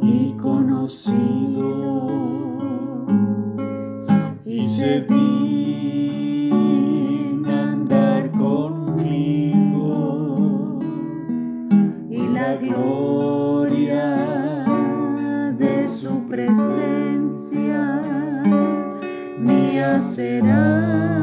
y conocido y se digna andar conmigo y la gloria de su presencia mía será.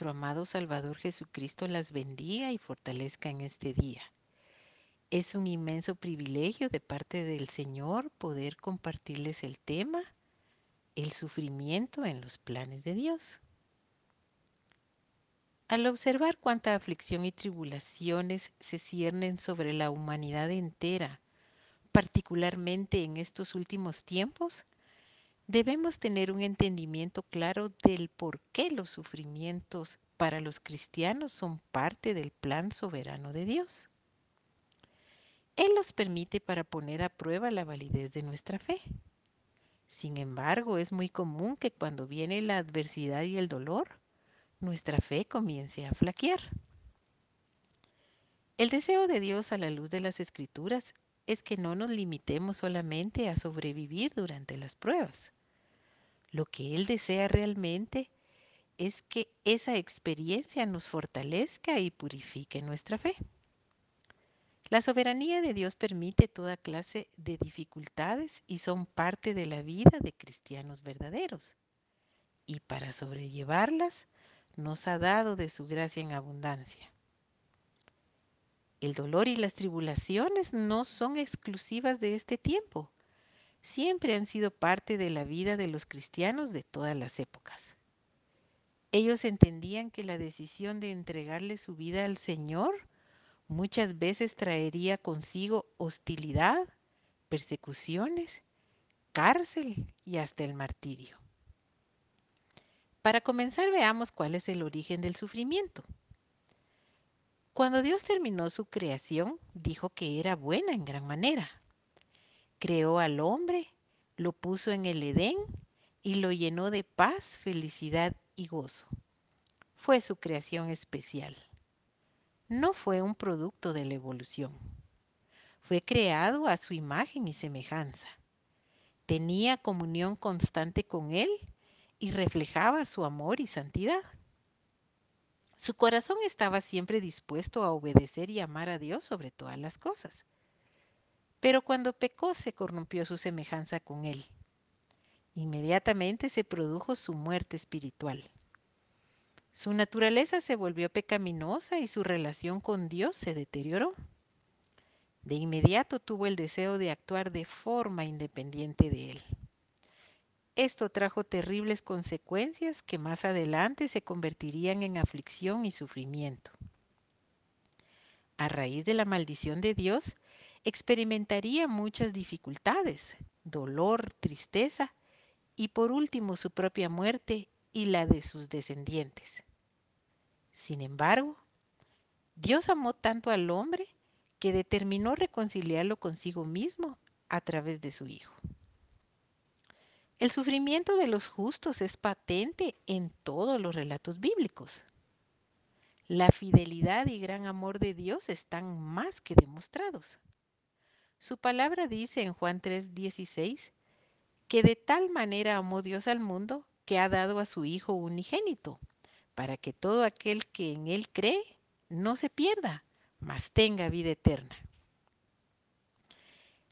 Nuestro amado Salvador Jesucristo las bendiga y fortalezca en este día. Es un inmenso privilegio de parte del Señor poder compartirles el tema, el sufrimiento en los planes de Dios. Al observar cuánta aflicción y tribulaciones se ciernen sobre la humanidad entera, particularmente en estos últimos tiempos, debemos tener un entendimiento claro del por qué los sufrimientos para los cristianos son parte del plan soberano de Dios. Él los permite para poner a prueba la validez de nuestra fe. Sin embargo, es muy común que cuando viene la adversidad y el dolor, nuestra fe comience a flaquear. El deseo de Dios a la luz de las escrituras es que no nos limitemos solamente a sobrevivir durante las pruebas. Lo que Él desea realmente es que esa experiencia nos fortalezca y purifique nuestra fe. La soberanía de Dios permite toda clase de dificultades y son parte de la vida de cristianos verdaderos. Y para sobrellevarlas, nos ha dado de su gracia en abundancia. El dolor y las tribulaciones no son exclusivas de este tiempo. Siempre han sido parte de la vida de los cristianos de todas las épocas. Ellos entendían que la decisión de entregarle su vida al Señor muchas veces traería consigo hostilidad, persecuciones, cárcel y hasta el martirio. Para comenzar veamos cuál es el origen del sufrimiento. Cuando Dios terminó su creación, dijo que era buena en gran manera. Creó al hombre, lo puso en el Edén y lo llenó de paz, felicidad y gozo. Fue su creación especial. No fue un producto de la evolución. Fue creado a su imagen y semejanza. Tenía comunión constante con Él y reflejaba su amor y santidad. Su corazón estaba siempre dispuesto a obedecer y amar a Dios sobre todas las cosas. Pero cuando pecó se corrompió su semejanza con Él. Inmediatamente se produjo su muerte espiritual. Su naturaleza se volvió pecaminosa y su relación con Dios se deterioró. De inmediato tuvo el deseo de actuar de forma independiente de Él. Esto trajo terribles consecuencias que más adelante se convertirían en aflicción y sufrimiento. A raíz de la maldición de Dios, experimentaría muchas dificultades, dolor, tristeza y por último su propia muerte y la de sus descendientes. Sin embargo, Dios amó tanto al hombre que determinó reconciliarlo consigo mismo a través de su Hijo. El sufrimiento de los justos es patente en todos los relatos bíblicos. La fidelidad y gran amor de Dios están más que demostrados. Su palabra dice en Juan 3:16 que de tal manera amó Dios al mundo que ha dado a su Hijo unigénito, para que todo aquel que en Él cree no se pierda, mas tenga vida eterna.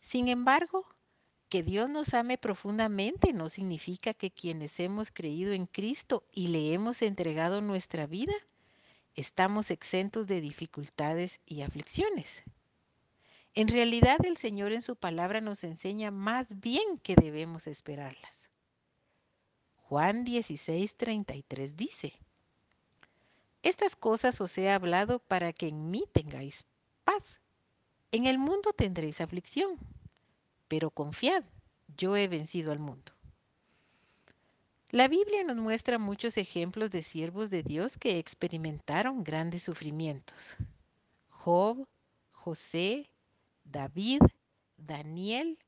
Sin embargo, que Dios nos ame profundamente no significa que quienes hemos creído en Cristo y le hemos entregado nuestra vida, estamos exentos de dificultades y aflicciones. En realidad el Señor en su palabra nos enseña más bien que debemos esperarlas. Juan 16:33 dice, Estas cosas os he hablado para que en mí tengáis paz. En el mundo tendréis aflicción pero confiad, yo he vencido al mundo. La Biblia nos muestra muchos ejemplos de siervos de Dios que experimentaron grandes sufrimientos. Job, José, David, Daniel,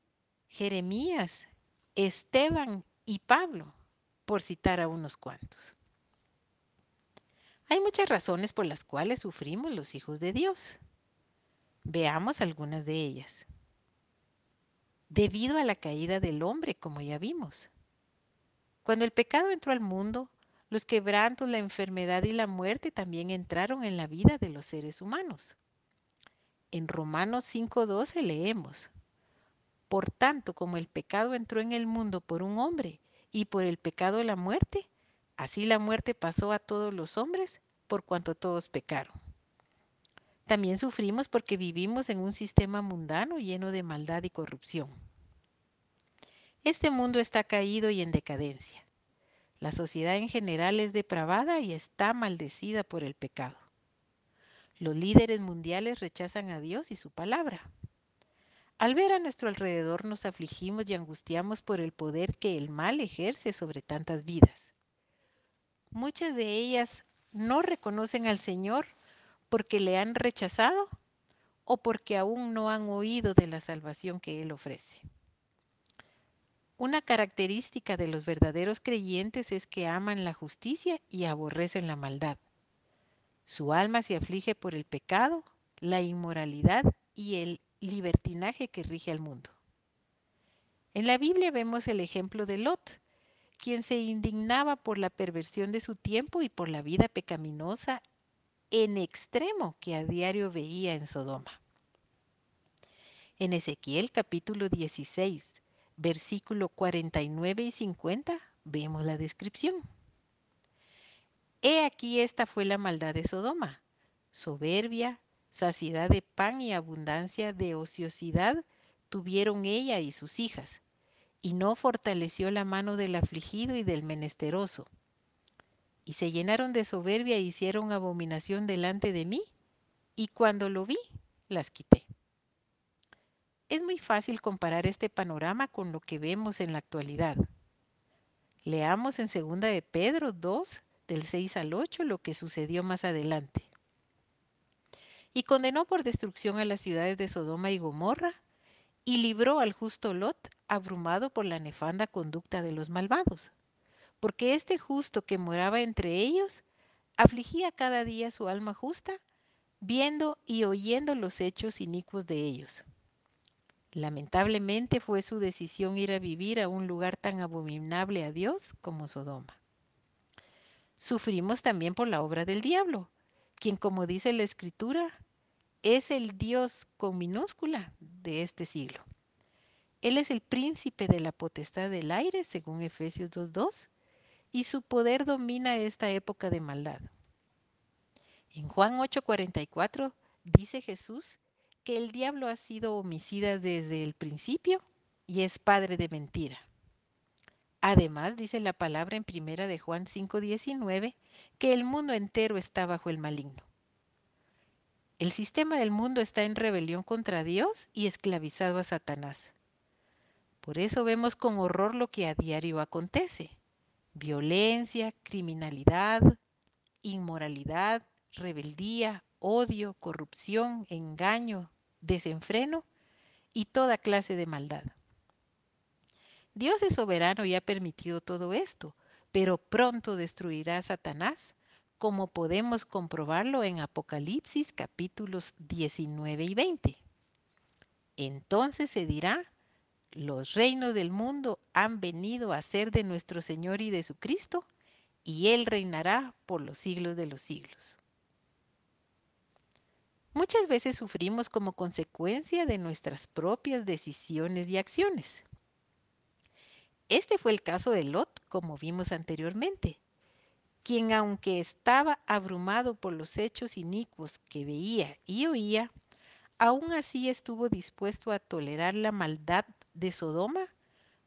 Jeremías, Esteban y Pablo, por citar a unos cuantos. Hay muchas razones por las cuales sufrimos los hijos de Dios. Veamos algunas de ellas debido a la caída del hombre, como ya vimos. Cuando el pecado entró al mundo, los quebrantos, la enfermedad y la muerte también entraron en la vida de los seres humanos. En Romanos 5:12 leemos, Por tanto, como el pecado entró en el mundo por un hombre y por el pecado la muerte, así la muerte pasó a todos los hombres por cuanto todos pecaron. También sufrimos porque vivimos en un sistema mundano lleno de maldad y corrupción. Este mundo está caído y en decadencia. La sociedad en general es depravada y está maldecida por el pecado. Los líderes mundiales rechazan a Dios y su palabra. Al ver a nuestro alrededor nos afligimos y angustiamos por el poder que el mal ejerce sobre tantas vidas. Muchas de ellas no reconocen al Señor porque le han rechazado o porque aún no han oído de la salvación que Él ofrece. Una característica de los verdaderos creyentes es que aman la justicia y aborrecen la maldad. Su alma se aflige por el pecado, la inmoralidad y el libertinaje que rige al mundo. En la Biblia vemos el ejemplo de Lot, quien se indignaba por la perversión de su tiempo y por la vida pecaminosa en extremo que a diario veía en Sodoma. En Ezequiel capítulo 16, versículo 49 y 50, vemos la descripción. He aquí esta fue la maldad de Sodoma, soberbia, saciedad de pan y abundancia de ociosidad tuvieron ella y sus hijas, y no fortaleció la mano del afligido y del menesteroso y se llenaron de soberbia e hicieron abominación delante de mí, y cuando lo vi, las quité. Es muy fácil comparar este panorama con lo que vemos en la actualidad. Leamos en 2 de Pedro 2, del 6 al 8, lo que sucedió más adelante. Y condenó por destrucción a las ciudades de Sodoma y Gomorra, y libró al justo Lot, abrumado por la nefanda conducta de los malvados porque este justo que moraba entre ellos afligía cada día su alma justa, viendo y oyendo los hechos inicuos de ellos. Lamentablemente fue su decisión ir a vivir a un lugar tan abominable a Dios como Sodoma. Sufrimos también por la obra del diablo, quien como dice la escritura, es el Dios con minúscula de este siglo. Él es el príncipe de la potestad del aire, según Efesios 2.2, y su poder domina esta época de maldad. En Juan 8:44 dice Jesús que el diablo ha sido homicida desde el principio y es padre de mentira. Además, dice la palabra en primera de Juan 5:19 que el mundo entero está bajo el maligno. El sistema del mundo está en rebelión contra Dios y esclavizado a Satanás. Por eso vemos con horror lo que a diario acontece. Violencia, criminalidad, inmoralidad, rebeldía, odio, corrupción, engaño, desenfreno y toda clase de maldad. Dios es soberano y ha permitido todo esto, pero pronto destruirá a Satanás, como podemos comprobarlo en Apocalipsis capítulos 19 y 20. Entonces se dirá, los reinos del mundo han venido a ser de nuestro Señor y de su Cristo, y Él reinará por los siglos de los siglos. Muchas veces sufrimos como consecuencia de nuestras propias decisiones y acciones. Este fue el caso de Lot, como vimos anteriormente, quien aunque estaba abrumado por los hechos inicuos que veía y oía, aún así estuvo dispuesto a tolerar la maldad de Sodoma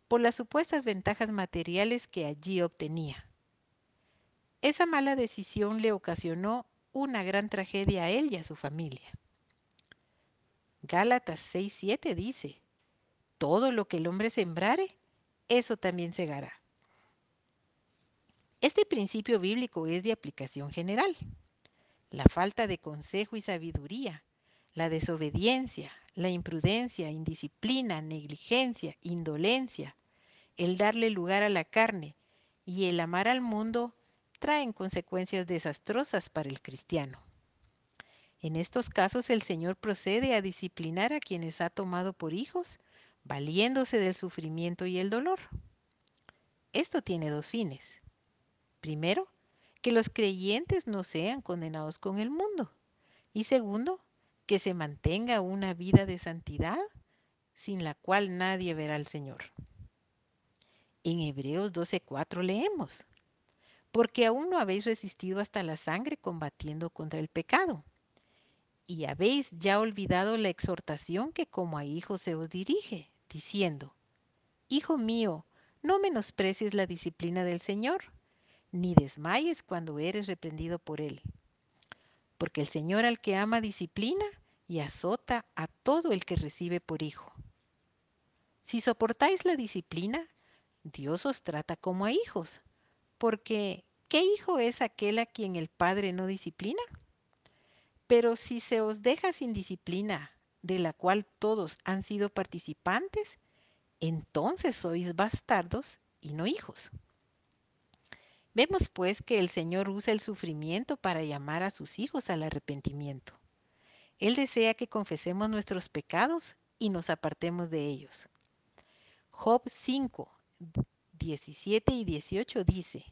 por las supuestas ventajas materiales que allí obtenía. Esa mala decisión le ocasionó una gran tragedia a él y a su familia. Gálatas 6:7 dice, todo lo que el hombre sembrare, eso también segará. Este principio bíblico es de aplicación general. La falta de consejo y sabiduría, la desobediencia, la imprudencia, indisciplina, negligencia, indolencia, el darle lugar a la carne y el amar al mundo traen consecuencias desastrosas para el cristiano. En estos casos el Señor procede a disciplinar a quienes ha tomado por hijos, valiéndose del sufrimiento y el dolor. Esto tiene dos fines. Primero, que los creyentes no sean condenados con el mundo. Y segundo, que se mantenga una vida de santidad sin la cual nadie verá al Señor. En Hebreos 12:4 leemos, porque aún no habéis resistido hasta la sangre combatiendo contra el pecado. Y habéis ya olvidado la exhortación que como a hijos se os dirige, diciendo, Hijo mío, no menosprecies la disciplina del Señor, ni desmayes cuando eres reprendido por Él. Porque el Señor al que ama disciplina y azota a todo el que recibe por hijo. Si soportáis la disciplina, Dios os trata como a hijos, porque ¿qué hijo es aquel a quien el Padre no disciplina? Pero si se os deja sin disciplina, de la cual todos han sido participantes, entonces sois bastardos y no hijos. Vemos pues que el Señor usa el sufrimiento para llamar a sus hijos al arrepentimiento. Él desea que confesemos nuestros pecados y nos apartemos de ellos. Job 5, 17 y 18 dice,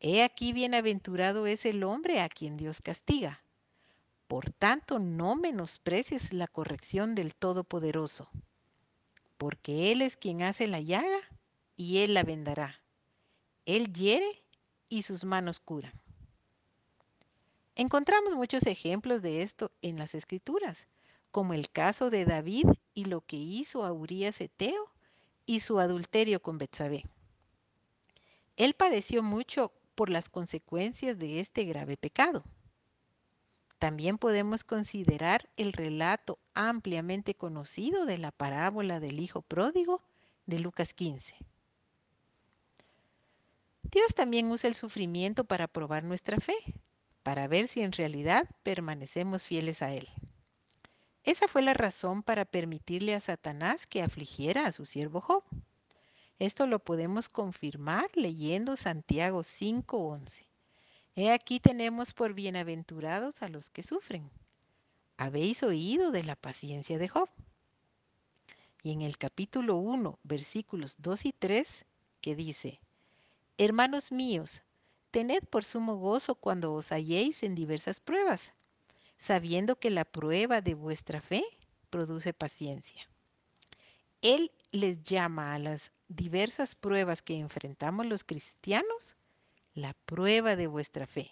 He aquí bienaventurado es el hombre a quien Dios castiga. Por tanto, no menosprecies la corrección del Todopoderoso, porque Él es quien hace la llaga y Él la vendará. Él hiere y sus manos curan. Encontramos muchos ejemplos de esto en las Escrituras, como el caso de David y lo que hizo a Urías Eteo y su adulterio con Betsabé. Él padeció mucho por las consecuencias de este grave pecado. También podemos considerar el relato ampliamente conocido de la parábola del Hijo Pródigo de Lucas 15. Dios también usa el sufrimiento para probar nuestra fe, para ver si en realidad permanecemos fieles a Él. Esa fue la razón para permitirle a Satanás que afligiera a su siervo Job. Esto lo podemos confirmar leyendo Santiago 5:11. He aquí tenemos por bienaventurados a los que sufren. Habéis oído de la paciencia de Job. Y en el capítulo 1, versículos 2 y 3, que dice, Hermanos míos, tened por sumo gozo cuando os halléis en diversas pruebas, sabiendo que la prueba de vuestra fe produce paciencia. Él les llama a las diversas pruebas que enfrentamos los cristianos la prueba de vuestra fe,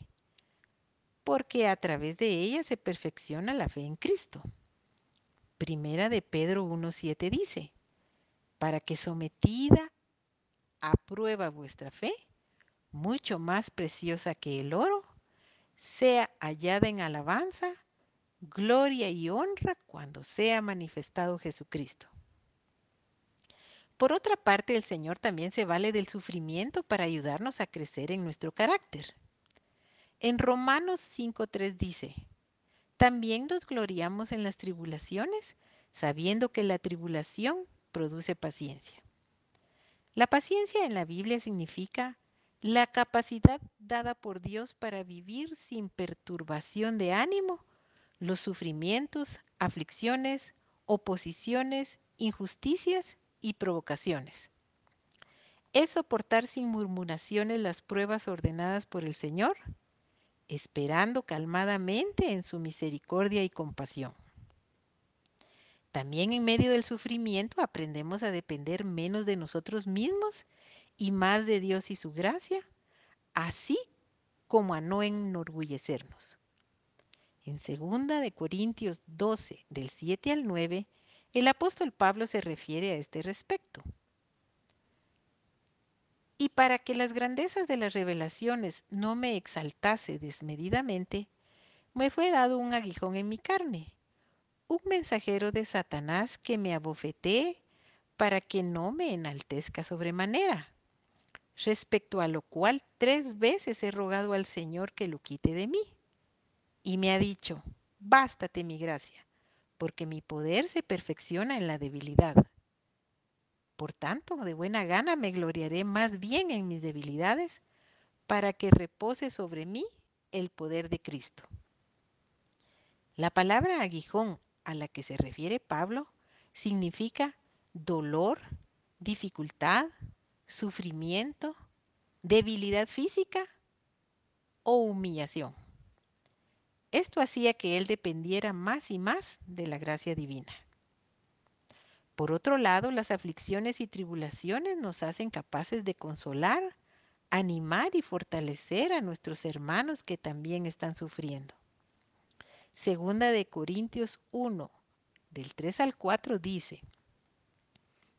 porque a través de ella se perfecciona la fe en Cristo. Primera de Pedro 1.7 dice, para que sometida a prueba vuestra fe, mucho más preciosa que el oro, sea hallada en alabanza, gloria y honra cuando sea manifestado Jesucristo. Por otra parte, el Señor también se vale del sufrimiento para ayudarnos a crecer en nuestro carácter. En Romanos 5.3 dice, también nos gloriamos en las tribulaciones, sabiendo que la tribulación produce paciencia. La paciencia en la Biblia significa la capacidad dada por Dios para vivir sin perturbación de ánimo los sufrimientos, aflicciones, oposiciones, injusticias y provocaciones. Es soportar sin murmuraciones las pruebas ordenadas por el Señor, esperando calmadamente en su misericordia y compasión. También en medio del sufrimiento aprendemos a depender menos de nosotros mismos y más de Dios y su gracia, así como a no enorgullecernos. En 2 de Corintios 12, del 7 al 9, el apóstol Pablo se refiere a este respecto. Y para que las grandezas de las revelaciones no me exaltase desmedidamente, me fue dado un aguijón en mi carne, un mensajero de Satanás que me abofetee para que no me enaltezca sobremanera. Respecto a lo cual tres veces he rogado al Señor que lo quite de mí. Y me ha dicho, bástate mi gracia, porque mi poder se perfecciona en la debilidad. Por tanto, de buena gana me gloriaré más bien en mis debilidades, para que repose sobre mí el poder de Cristo. La palabra aguijón a la que se refiere Pablo significa dolor, dificultad, sufrimiento, debilidad física o humillación. Esto hacía que él dependiera más y más de la gracia divina. Por otro lado, las aflicciones y tribulaciones nos hacen capaces de consolar, animar y fortalecer a nuestros hermanos que también están sufriendo. Segunda de Corintios 1, del 3 al 4 dice,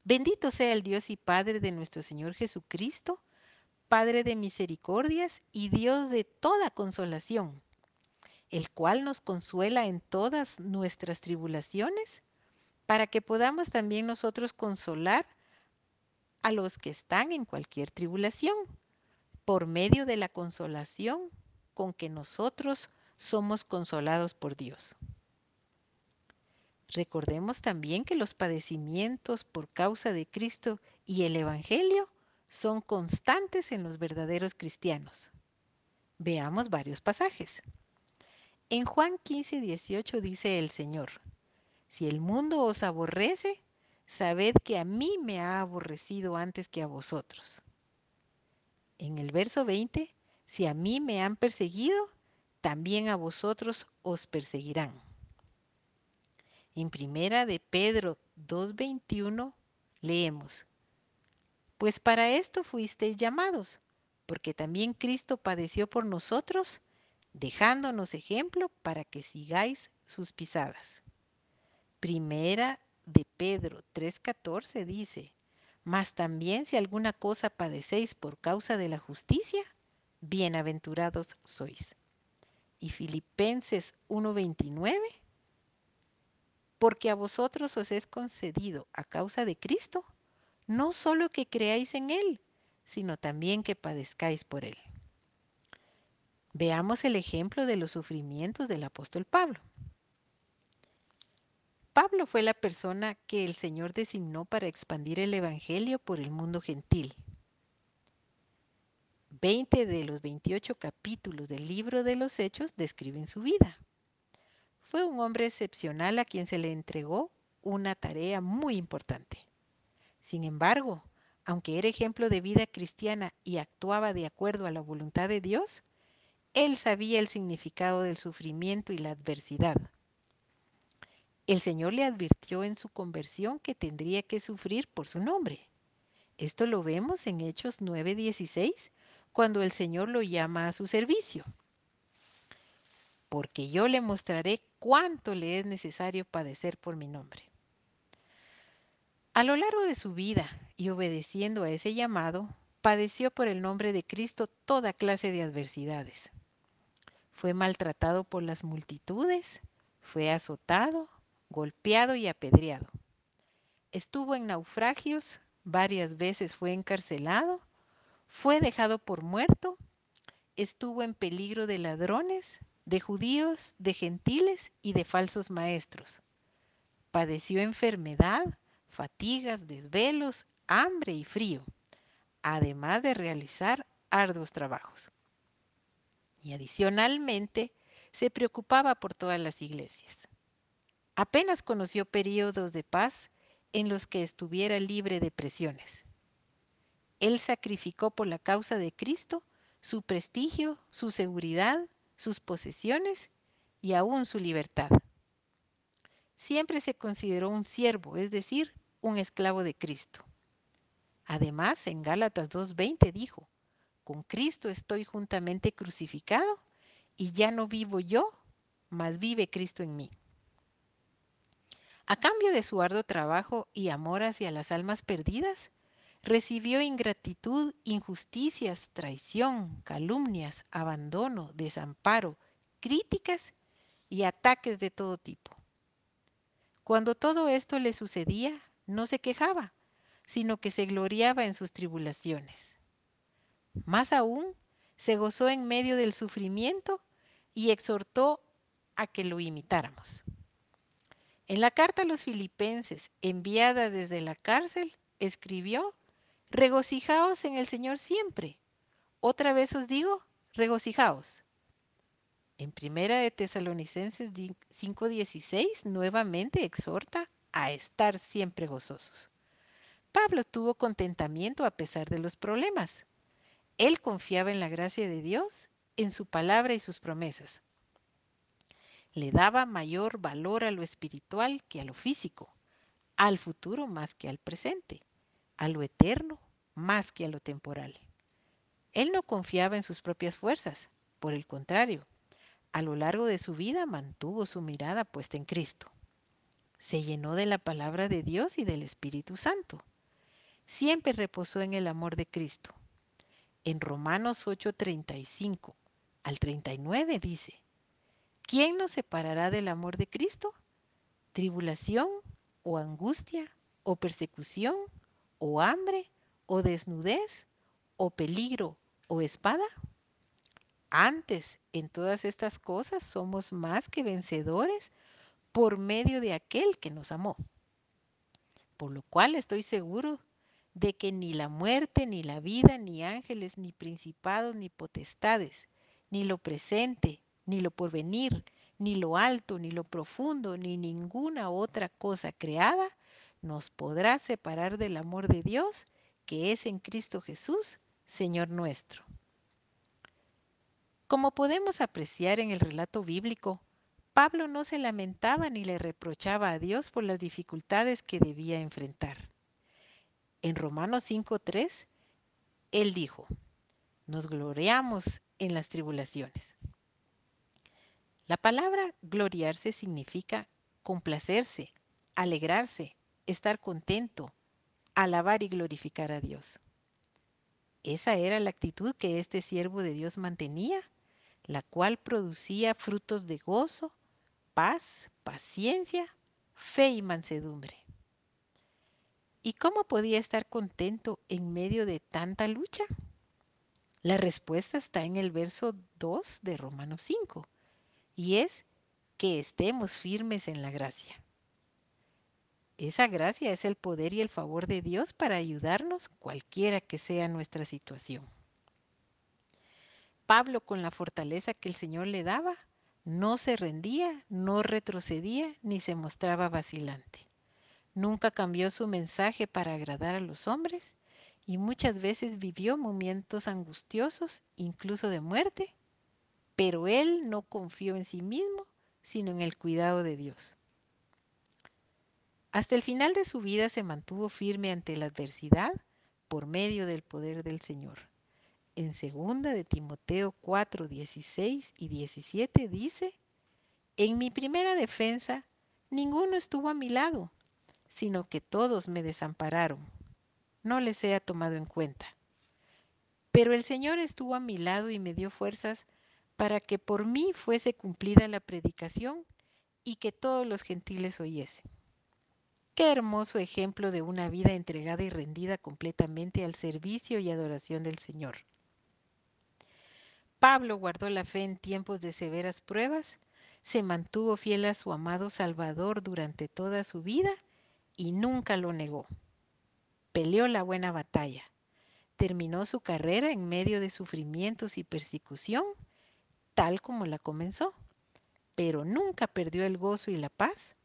Bendito sea el Dios y Padre de nuestro Señor Jesucristo, Padre de misericordias y Dios de toda consolación, el cual nos consuela en todas nuestras tribulaciones, para que podamos también nosotros consolar a los que están en cualquier tribulación, por medio de la consolación con que nosotros somos consolados por Dios. Recordemos también que los padecimientos por causa de Cristo y el Evangelio son constantes en los verdaderos cristianos. Veamos varios pasajes. En Juan 15, 18 dice el Señor, si el mundo os aborrece, sabed que a mí me ha aborrecido antes que a vosotros. En el verso 20, si a mí me han perseguido, también a vosotros os perseguirán. En primera de Pedro 2.21 leemos, Pues para esto fuisteis llamados, porque también Cristo padeció por nosotros, dejándonos ejemplo para que sigáis sus pisadas. Primera de Pedro 3.14 dice, Mas también si alguna cosa padecéis por causa de la justicia, bienaventurados sois y Filipenses 1:29, porque a vosotros os es concedido a causa de Cristo, no solo que creáis en Él, sino también que padezcáis por Él. Veamos el ejemplo de los sufrimientos del apóstol Pablo. Pablo fue la persona que el Señor designó para expandir el Evangelio por el mundo gentil. 20 de los 28 capítulos del libro de los Hechos describen su vida. Fue un hombre excepcional a quien se le entregó una tarea muy importante. Sin embargo, aunque era ejemplo de vida cristiana y actuaba de acuerdo a la voluntad de Dios, él sabía el significado del sufrimiento y la adversidad. El Señor le advirtió en su conversión que tendría que sufrir por su nombre. Esto lo vemos en Hechos 9:16, cuando el Señor lo llama a su servicio. Porque yo le mostraré cuánto le es necesario padecer por mi nombre. A lo largo de su vida y obedeciendo a ese llamado, padeció por el nombre de Cristo toda clase de adversidades. Fue maltratado por las multitudes, fue azotado, golpeado y apedreado. Estuvo en naufragios, varias veces fue encarcelado, fue dejado por muerto, estuvo en peligro de ladrones, de judíos, de gentiles y de falsos maestros. Padeció enfermedad, fatigas, desvelos, hambre y frío, además de realizar arduos trabajos. Y adicionalmente, se preocupaba por todas las iglesias. Apenas conoció periodos de paz en los que estuviera libre de presiones. Él sacrificó por la causa de Cristo su prestigio, su seguridad, sus posesiones y aún su libertad. Siempre se consideró un siervo, es decir, un esclavo de Cristo. Además, en Gálatas 2.20 dijo, con Cristo estoy juntamente crucificado y ya no vivo yo, mas vive Cristo en mí. A cambio de su arduo trabajo y amor hacia las almas perdidas, recibió ingratitud, injusticias, traición, calumnias, abandono, desamparo, críticas y ataques de todo tipo. Cuando todo esto le sucedía, no se quejaba, sino que se gloriaba en sus tribulaciones. Más aún, se gozó en medio del sufrimiento y exhortó a que lo imitáramos. En la carta a los filipenses, enviada desde la cárcel, escribió, regocijaos en el Señor siempre. Otra vez os digo, regocijaos. En primera de Tesalonicenses 5:16 nuevamente exhorta a estar siempre gozosos. Pablo tuvo contentamiento a pesar de los problemas. Él confiaba en la gracia de Dios, en su palabra y sus promesas le daba mayor valor a lo espiritual que a lo físico, al futuro más que al presente, a lo eterno más que a lo temporal. Él no confiaba en sus propias fuerzas, por el contrario, a lo largo de su vida mantuvo su mirada puesta en Cristo. Se llenó de la palabra de Dios y del Espíritu Santo. Siempre reposó en el amor de Cristo. En Romanos 8:35 al 39 dice, ¿Quién nos separará del amor de Cristo? ¿Tribulación o angustia o persecución o hambre o desnudez o peligro o espada? Antes, en todas estas cosas somos más que vencedores por medio de aquel que nos amó. Por lo cual estoy seguro de que ni la muerte, ni la vida, ni ángeles, ni principados, ni potestades, ni lo presente, ni lo porvenir, ni lo alto, ni lo profundo, ni ninguna otra cosa creada nos podrá separar del amor de Dios que es en Cristo Jesús, Señor nuestro. Como podemos apreciar en el relato bíblico, Pablo no se lamentaba ni le reprochaba a Dios por las dificultades que debía enfrentar. En Romanos 5.3, él dijo, nos gloriamos en las tribulaciones. La palabra gloriarse significa complacerse, alegrarse, estar contento, alabar y glorificar a Dios. Esa era la actitud que este siervo de Dios mantenía, la cual producía frutos de gozo, paz, paciencia, fe y mansedumbre. ¿Y cómo podía estar contento en medio de tanta lucha? La respuesta está en el verso 2 de Romanos 5 y es que estemos firmes en la gracia. Esa gracia es el poder y el favor de Dios para ayudarnos cualquiera que sea nuestra situación. Pablo, con la fortaleza que el Señor le daba, no se rendía, no retrocedía ni se mostraba vacilante. Nunca cambió su mensaje para agradar a los hombres y muchas veces vivió momentos angustiosos, incluso de muerte, pero él no confió en sí mismo, sino en el cuidado de Dios. Hasta el final de su vida se mantuvo firme ante la adversidad por medio del poder del Señor. En 2 de Timoteo 4, 16 y 17 dice, En mi primera defensa, ninguno estuvo a mi lado, sino que todos me desampararon. No les he tomado en cuenta. Pero el Señor estuvo a mi lado y me dio fuerzas para que por mí fuese cumplida la predicación y que todos los gentiles oyesen. Qué hermoso ejemplo de una vida entregada y rendida completamente al servicio y adoración del Señor. Pablo guardó la fe en tiempos de severas pruebas, se mantuvo fiel a su amado Salvador durante toda su vida y nunca lo negó. Peleó la buena batalla, terminó su carrera en medio de sufrimientos y persecución, tal como la comenzó, pero nunca perdió el gozo y la paz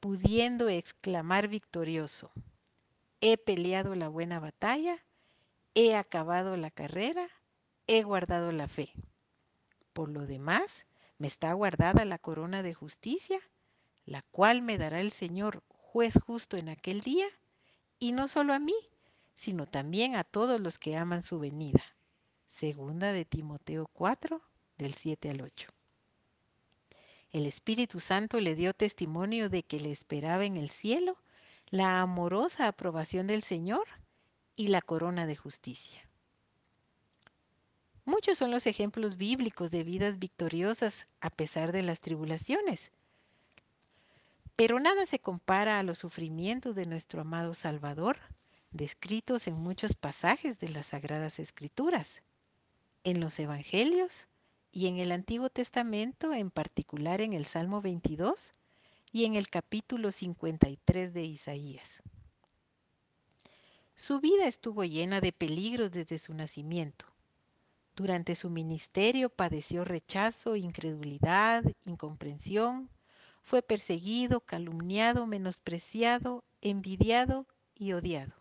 pudiendo exclamar victorioso, he peleado la buena batalla, he acabado la carrera, he guardado la fe. Por lo demás, me está guardada la corona de justicia, la cual me dará el Señor, juez justo en aquel día, y no solo a mí, sino también a todos los que aman su venida. Segunda de Timoteo 4, del 7 al 8. El Espíritu Santo le dio testimonio de que le esperaba en el cielo la amorosa aprobación del Señor y la corona de justicia. Muchos son los ejemplos bíblicos de vidas victoriosas a pesar de las tribulaciones. Pero nada se compara a los sufrimientos de nuestro amado Salvador, descritos en muchos pasajes de las Sagradas Escrituras, en los Evangelios y en el Antiguo Testamento, en particular en el Salmo 22 y en el capítulo 53 de Isaías. Su vida estuvo llena de peligros desde su nacimiento. Durante su ministerio padeció rechazo, incredulidad, incomprensión, fue perseguido, calumniado, menospreciado, envidiado y odiado.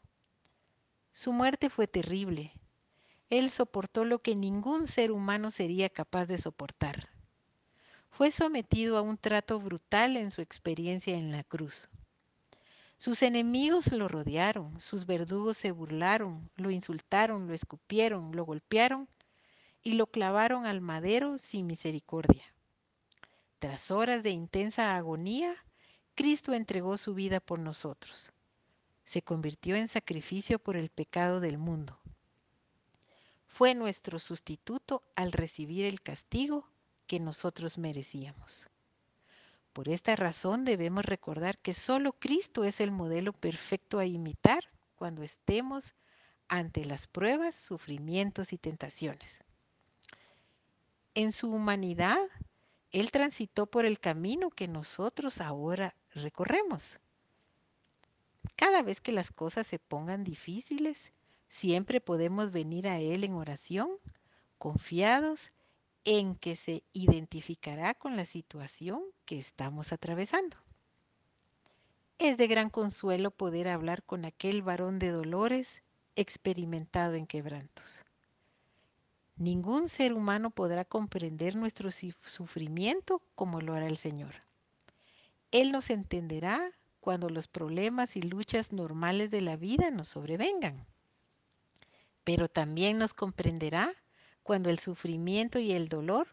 Su muerte fue terrible, él soportó lo que ningún ser humano sería capaz de soportar. Fue sometido a un trato brutal en su experiencia en la cruz. Sus enemigos lo rodearon, sus verdugos se burlaron, lo insultaron, lo escupieron, lo golpearon y lo clavaron al madero sin misericordia. Tras horas de intensa agonía, Cristo entregó su vida por nosotros. Se convirtió en sacrificio por el pecado del mundo fue nuestro sustituto al recibir el castigo que nosotros merecíamos. Por esta razón debemos recordar que solo Cristo es el modelo perfecto a imitar cuando estemos ante las pruebas, sufrimientos y tentaciones. En su humanidad, Él transitó por el camino que nosotros ahora recorremos. Cada vez que las cosas se pongan difíciles, Siempre podemos venir a Él en oración, confiados en que se identificará con la situación que estamos atravesando. Es de gran consuelo poder hablar con aquel varón de dolores experimentado en quebrantos. Ningún ser humano podrá comprender nuestro sufrimiento como lo hará el Señor. Él nos entenderá cuando los problemas y luchas normales de la vida nos sobrevengan pero también nos comprenderá cuando el sufrimiento y el dolor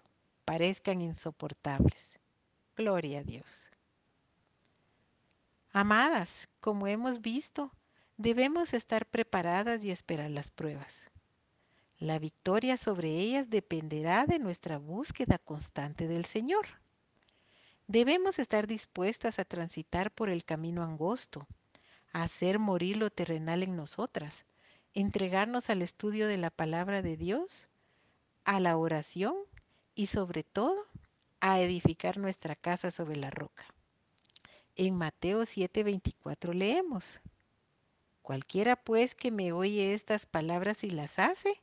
parezcan insoportables. Gloria a Dios. Amadas, como hemos visto, debemos estar preparadas y esperar las pruebas. La victoria sobre ellas dependerá de nuestra búsqueda constante del Señor. Debemos estar dispuestas a transitar por el camino angosto, a hacer morir lo terrenal en nosotras, entregarnos al estudio de la palabra de Dios, a la oración y sobre todo a edificar nuestra casa sobre la roca. En Mateo 7:24 leemos, Cualquiera pues que me oye estas palabras y las hace,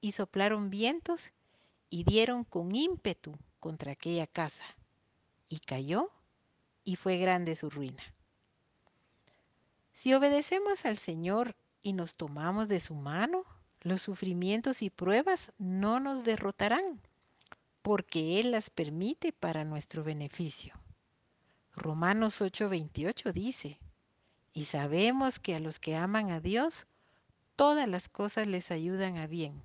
y soplaron vientos y dieron con ímpetu contra aquella casa. Y cayó y fue grande su ruina. Si obedecemos al Señor y nos tomamos de su mano, los sufrimientos y pruebas no nos derrotarán, porque Él las permite para nuestro beneficio. Romanos 8:28 dice, y sabemos que a los que aman a Dios, todas las cosas les ayudan a bien,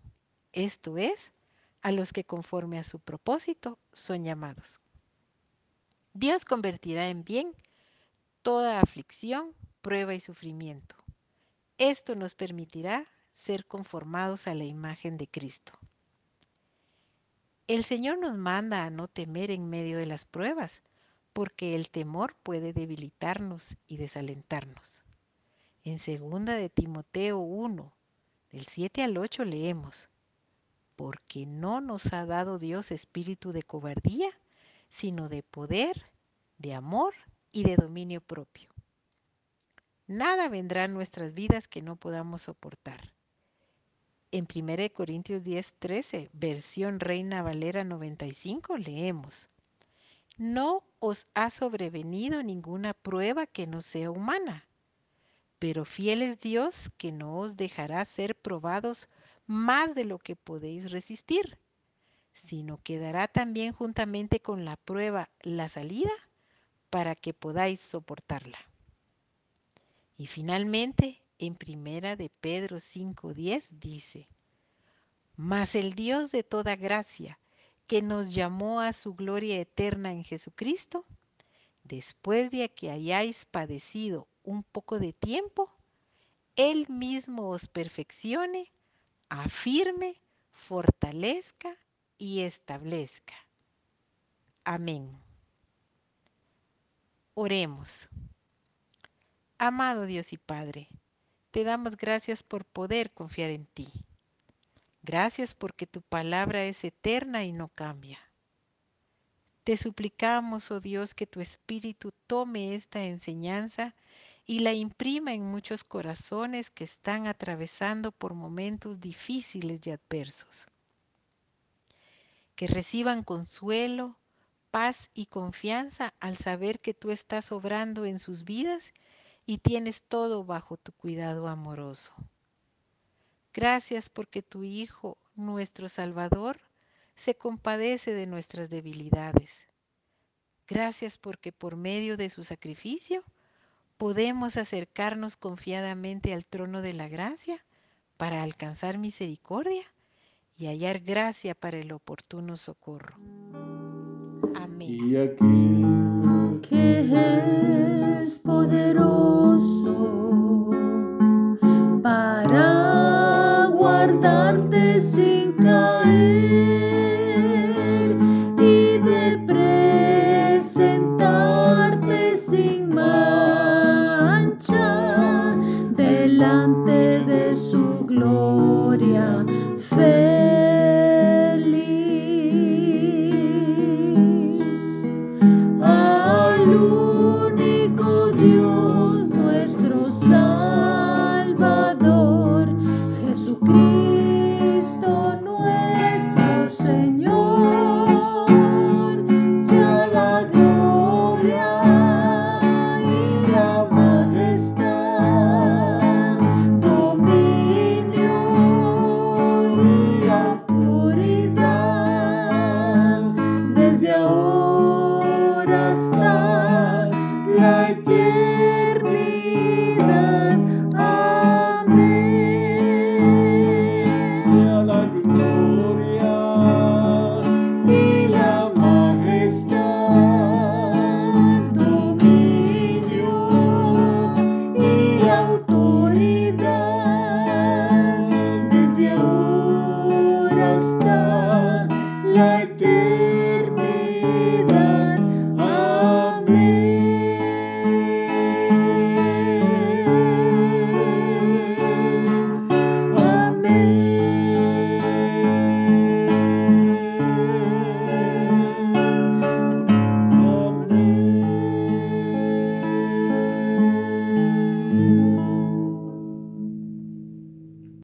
esto es, a los que conforme a su propósito son llamados. Dios convertirá en bien toda aflicción, prueba y sufrimiento. Esto nos permitirá ser conformados a la imagen de Cristo. El Señor nos manda a no temer en medio de las pruebas, porque el temor puede debilitarnos y desalentarnos. En segunda de Timoteo 1, del 7 al 8 leemos, porque no nos ha dado Dios espíritu de cobardía, sino de poder, de amor y de dominio propio. Nada vendrá en nuestras vidas que no podamos soportar. En 1 Corintios 10, 13, versión Reina Valera 95, leemos, No os ha sobrevenido ninguna prueba que no sea humana, pero fiel es Dios que no os dejará ser probados más de lo que podéis resistir, sino que dará también juntamente con la prueba la salida para que podáis soportarla. Y finalmente, en primera de Pedro 5:10 dice, Mas el Dios de toda gracia, que nos llamó a su gloria eterna en Jesucristo, después de que hayáis padecido un poco de tiempo, Él mismo os perfeccione, afirme, fortalezca y establezca. Amén. Oremos. Amado Dios y Padre, te damos gracias por poder confiar en ti. Gracias porque tu palabra es eterna y no cambia. Te suplicamos, oh Dios, que tu Espíritu tome esta enseñanza y la imprima en muchos corazones que están atravesando por momentos difíciles y adversos. Que reciban consuelo, paz y confianza al saber que tú estás obrando en sus vidas y tienes todo bajo tu cuidado amoroso. Gracias porque tu Hijo, nuestro Salvador, se compadece de nuestras debilidades. Gracias porque por medio de su sacrificio podemos acercarnos confiadamente al trono de la gracia para alcanzar misericordia y hallar gracia para el oportuno socorro. Amén. Y aquel que es poderoso